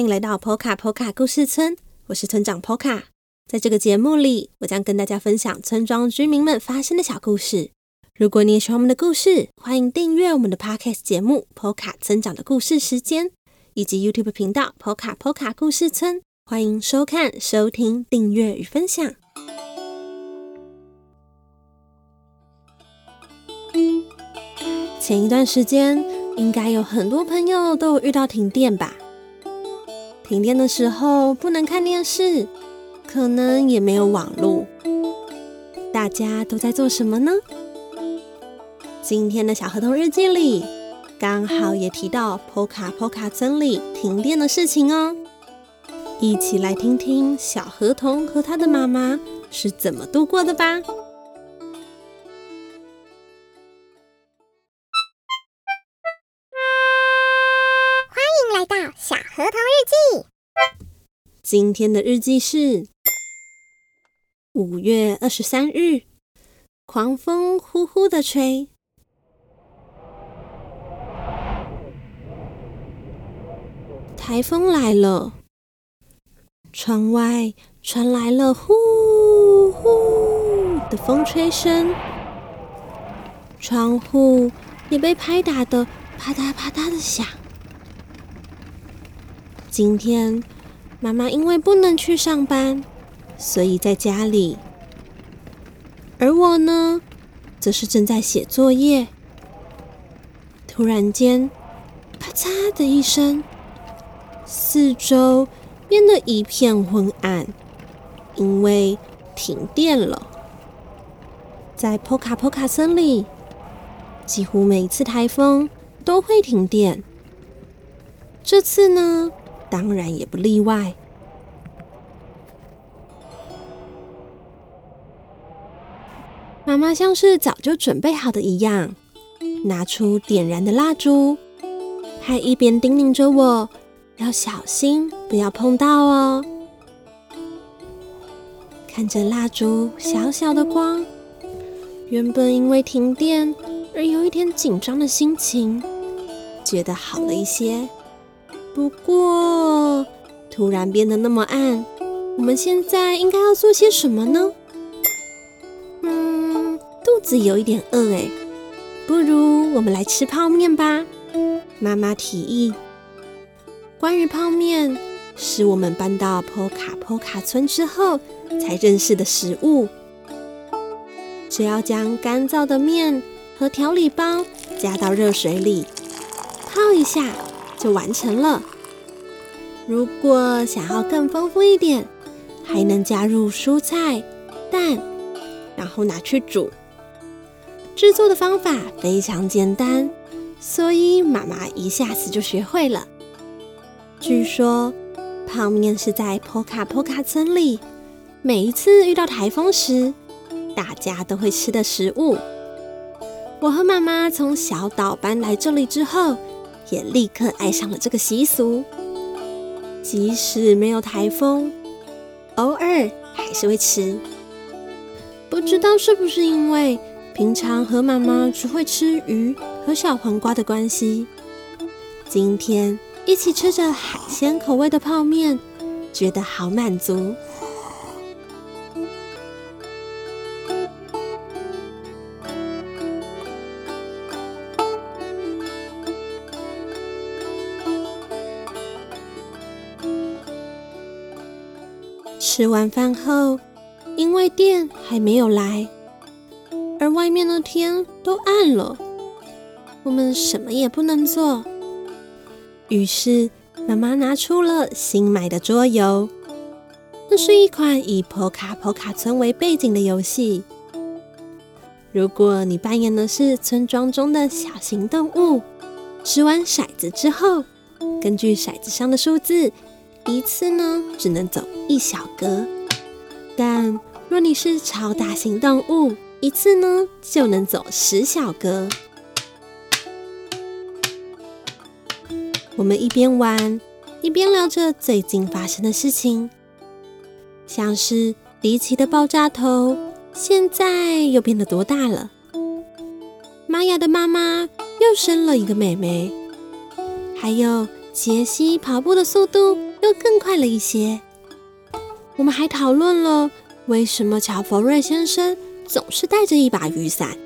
欢迎来到波卡波卡故事村，我是村长波卡。在这个节目里，我将跟大家分享村庄居民们发生的小故事。如果你也喜欢我们的故事，欢迎订阅我们的 Podcast 节目《波卡村长的故事时间》，以及 YouTube 频道《波卡波卡故事村》。欢迎收看、收听、订阅与分享。前一段时间，应该有很多朋友都有遇到停电吧？停电的时候不能看电视，可能也没有网络，大家都在做什么呢？今天的小河童日记里，刚好也提到波卡波卡村里停电的事情哦。一起来听听小河童和他的妈妈是怎么度过的吧。日记。今天的日记是五月二十三日，狂风呼呼的吹。台风来了，窗外传来了呼呼的风吹声，窗户也被拍打的啪嗒啪嗒的响。今天妈妈因为不能去上班，所以在家里，而我呢，则是正在写作业。突然间，啪嚓的一声。四周变得一片昏暗，因为停电了。在波卡波卡森里，几乎每次台风都会停电。这次呢，当然也不例外。妈妈像是早就准备好的一样，拿出点燃的蜡烛，还一边叮咛着我。要小心，不要碰到哦。看着蜡烛小小的光，原本因为停电而有一点紧张的心情，觉得好了一些。不过，突然变得那么暗，我们现在应该要做些什么呢？嗯，肚子有一点饿哎，不如我们来吃泡面吧。妈妈提议。关于泡面，是我们搬到坡卡坡卡村之后才认识的食物。只要将干燥的面和调理包加到热水里，泡一下就完成了。如果想要更丰富一点，还能加入蔬菜、蛋，然后拿去煮。制作的方法非常简单，所以妈妈一下子就学会了。据说，泡面是在波卡波卡村里每一次遇到台风时，大家都会吃的食物。我和妈妈从小岛搬来这里之后，也立刻爱上了这个习俗。即使没有台风，偶尔还是会吃。不知道是不是因为平常和妈妈只会吃鱼和小黄瓜的关系，今天，一起吃着海鲜口味的泡面，觉得好满足。吃完饭后，因为电还没有来，而外面的天都暗了，我们什么也不能做。于是，妈妈拿出了新买的桌游。那是一款以波卡波卡村为背景的游戏。如果你扮演的是村庄中的小型动物，掷完骰子之后，根据骰子上的数字，一次呢只能走一小格；但若你是超大型动物，一次呢就能走十小格。我们一边玩，一边聊着最近发生的事情，像是迪奇的爆炸头现在又变得多大了？玛雅的妈妈又生了一个妹妹，还有杰西跑步的速度又更快了一些。我们还讨论了为什么乔佛瑞先生总是带着一把雨伞。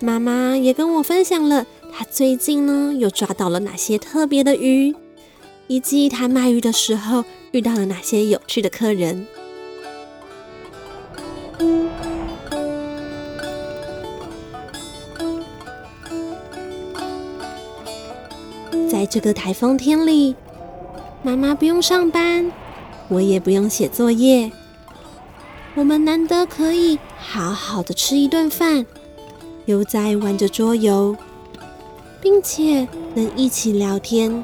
妈妈也跟我分享了她最近呢又抓到了哪些特别的鱼，以及她卖鱼的时候遇到了哪些有趣的客人。在这个台风天里，妈妈不用上班，我也不用写作业，我们难得可以好好的吃一顿饭。又在玩着桌游，并且能一起聊天。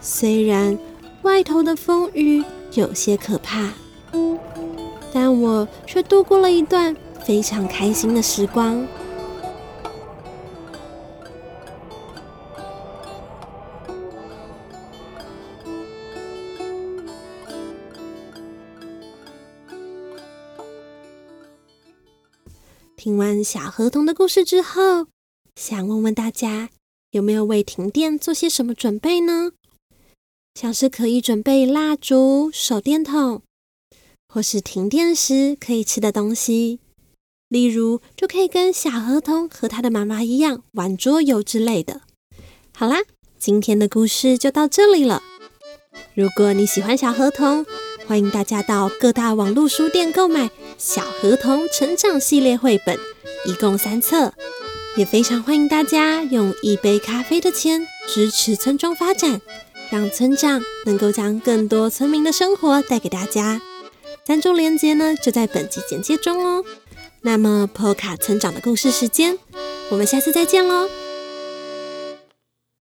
虽然外头的风雨有些可怕，但我却度过了一段非常开心的时光。听完小河童的故事之后，想问问大家，有没有为停电做些什么准备呢？像是可以准备蜡烛、手电筒，或是停电时可以吃的东西，例如就可以跟小河童和他的妈妈一样玩桌游之类的。好啦，今天的故事就到这里了。如果你喜欢小河童，欢迎大家到各大网络书店购买《小河童成长系列》绘本，一共三册。也非常欢迎大家用一杯咖啡的钱支持村庄发展，让村长能够将更多村民的生活带给大家。赞助链接呢，就在本集简介中哦。那么，波卡村长的故事时间，我们下次再见喽。